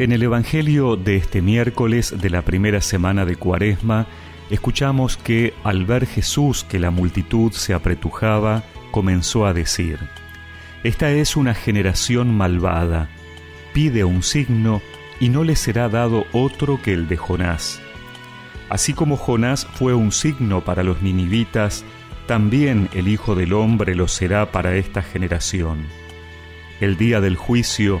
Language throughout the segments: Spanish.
En el Evangelio de este miércoles de la primera semana de Cuaresma, escuchamos que al ver Jesús que la multitud se apretujaba, comenzó a decir, Esta es una generación malvada, pide un signo y no le será dado otro que el de Jonás. Así como Jonás fue un signo para los ninivitas, también el Hijo del Hombre lo será para esta generación. El día del juicio,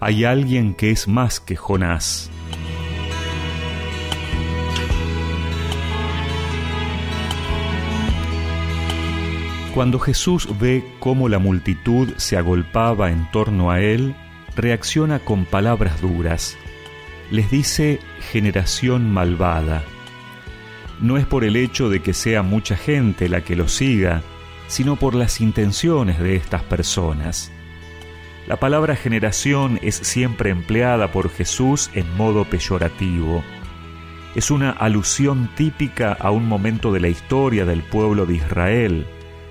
alguien que es más que Jonás. Cuando Jesús ve cómo la multitud se agolpaba en torno a él, reacciona con palabras duras. Les dice generación malvada. No es por el hecho de que sea mucha gente la que lo siga, sino por las intenciones de estas personas. La palabra generación es siempre empleada por Jesús en modo peyorativo. Es una alusión típica a un momento de la historia del pueblo de Israel,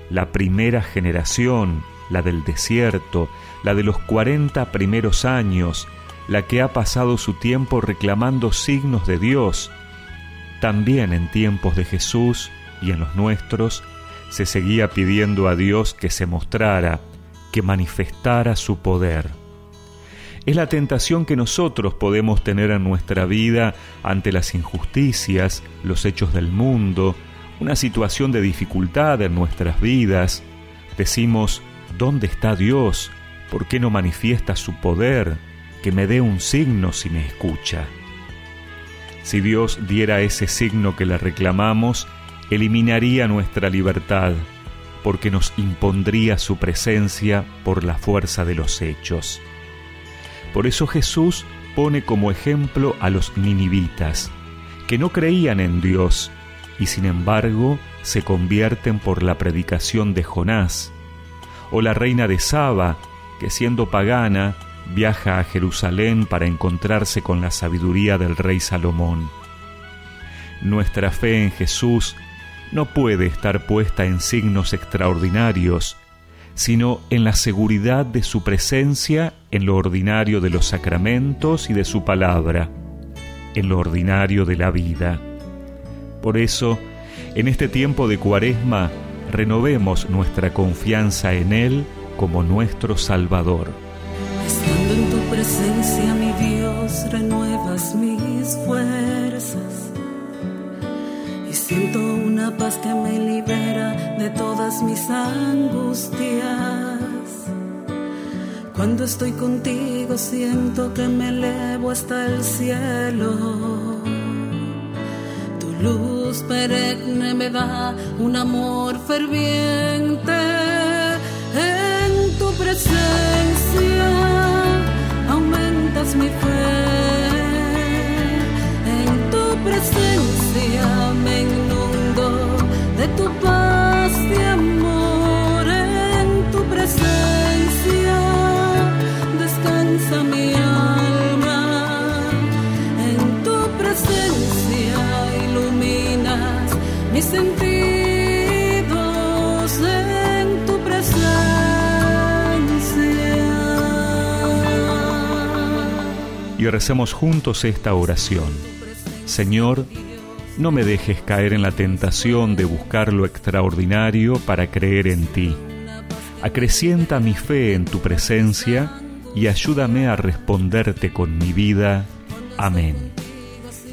la primera generación, la del desierto, la de los cuarenta primeros años, la que ha pasado su tiempo reclamando signos de Dios. También en tiempos de Jesús y en los nuestros se seguía pidiendo a Dios que se mostrara, que manifestara su poder. Es la tentación que nosotros podemos tener en nuestra vida ante las injusticias, los hechos del mundo, una situación de dificultad en nuestras vidas. Decimos, ¿dónde está Dios? ¿Por qué no manifiesta su poder? Que me dé un signo si me escucha. Si Dios diera ese signo que le reclamamos, eliminaría nuestra libertad porque nos impondría su presencia por la fuerza de los hechos. Por eso Jesús pone como ejemplo a los ninivitas, que no creían en Dios y sin embargo se convierten por la predicación de Jonás, o la reina de Saba, que siendo pagana viaja a Jerusalén para encontrarse con la sabiduría del rey Salomón. Nuestra fe en Jesús no puede estar puesta en signos extraordinarios, sino en la seguridad de su presencia en lo ordinario de los sacramentos y de su palabra, en lo ordinario de la vida. Por eso, en este tiempo de cuaresma, renovemos nuestra confianza en Él como nuestro Salvador. Estando en tu presencia, mi Dios, renuevas mis fuerzas Siento una paz que me libera de todas mis angustias. Cuando estoy contigo siento que me elevo hasta el cielo. Tu luz perenne me da un amor ferviente. En tu presencia presencia iluminas mis en tu presencia. Y recemos juntos esta oración. Señor, no me dejes caer en la tentación de buscar lo extraordinario para creer en ti. Acrecienta mi fe en tu presencia y ayúdame a responderte con mi vida. Amén.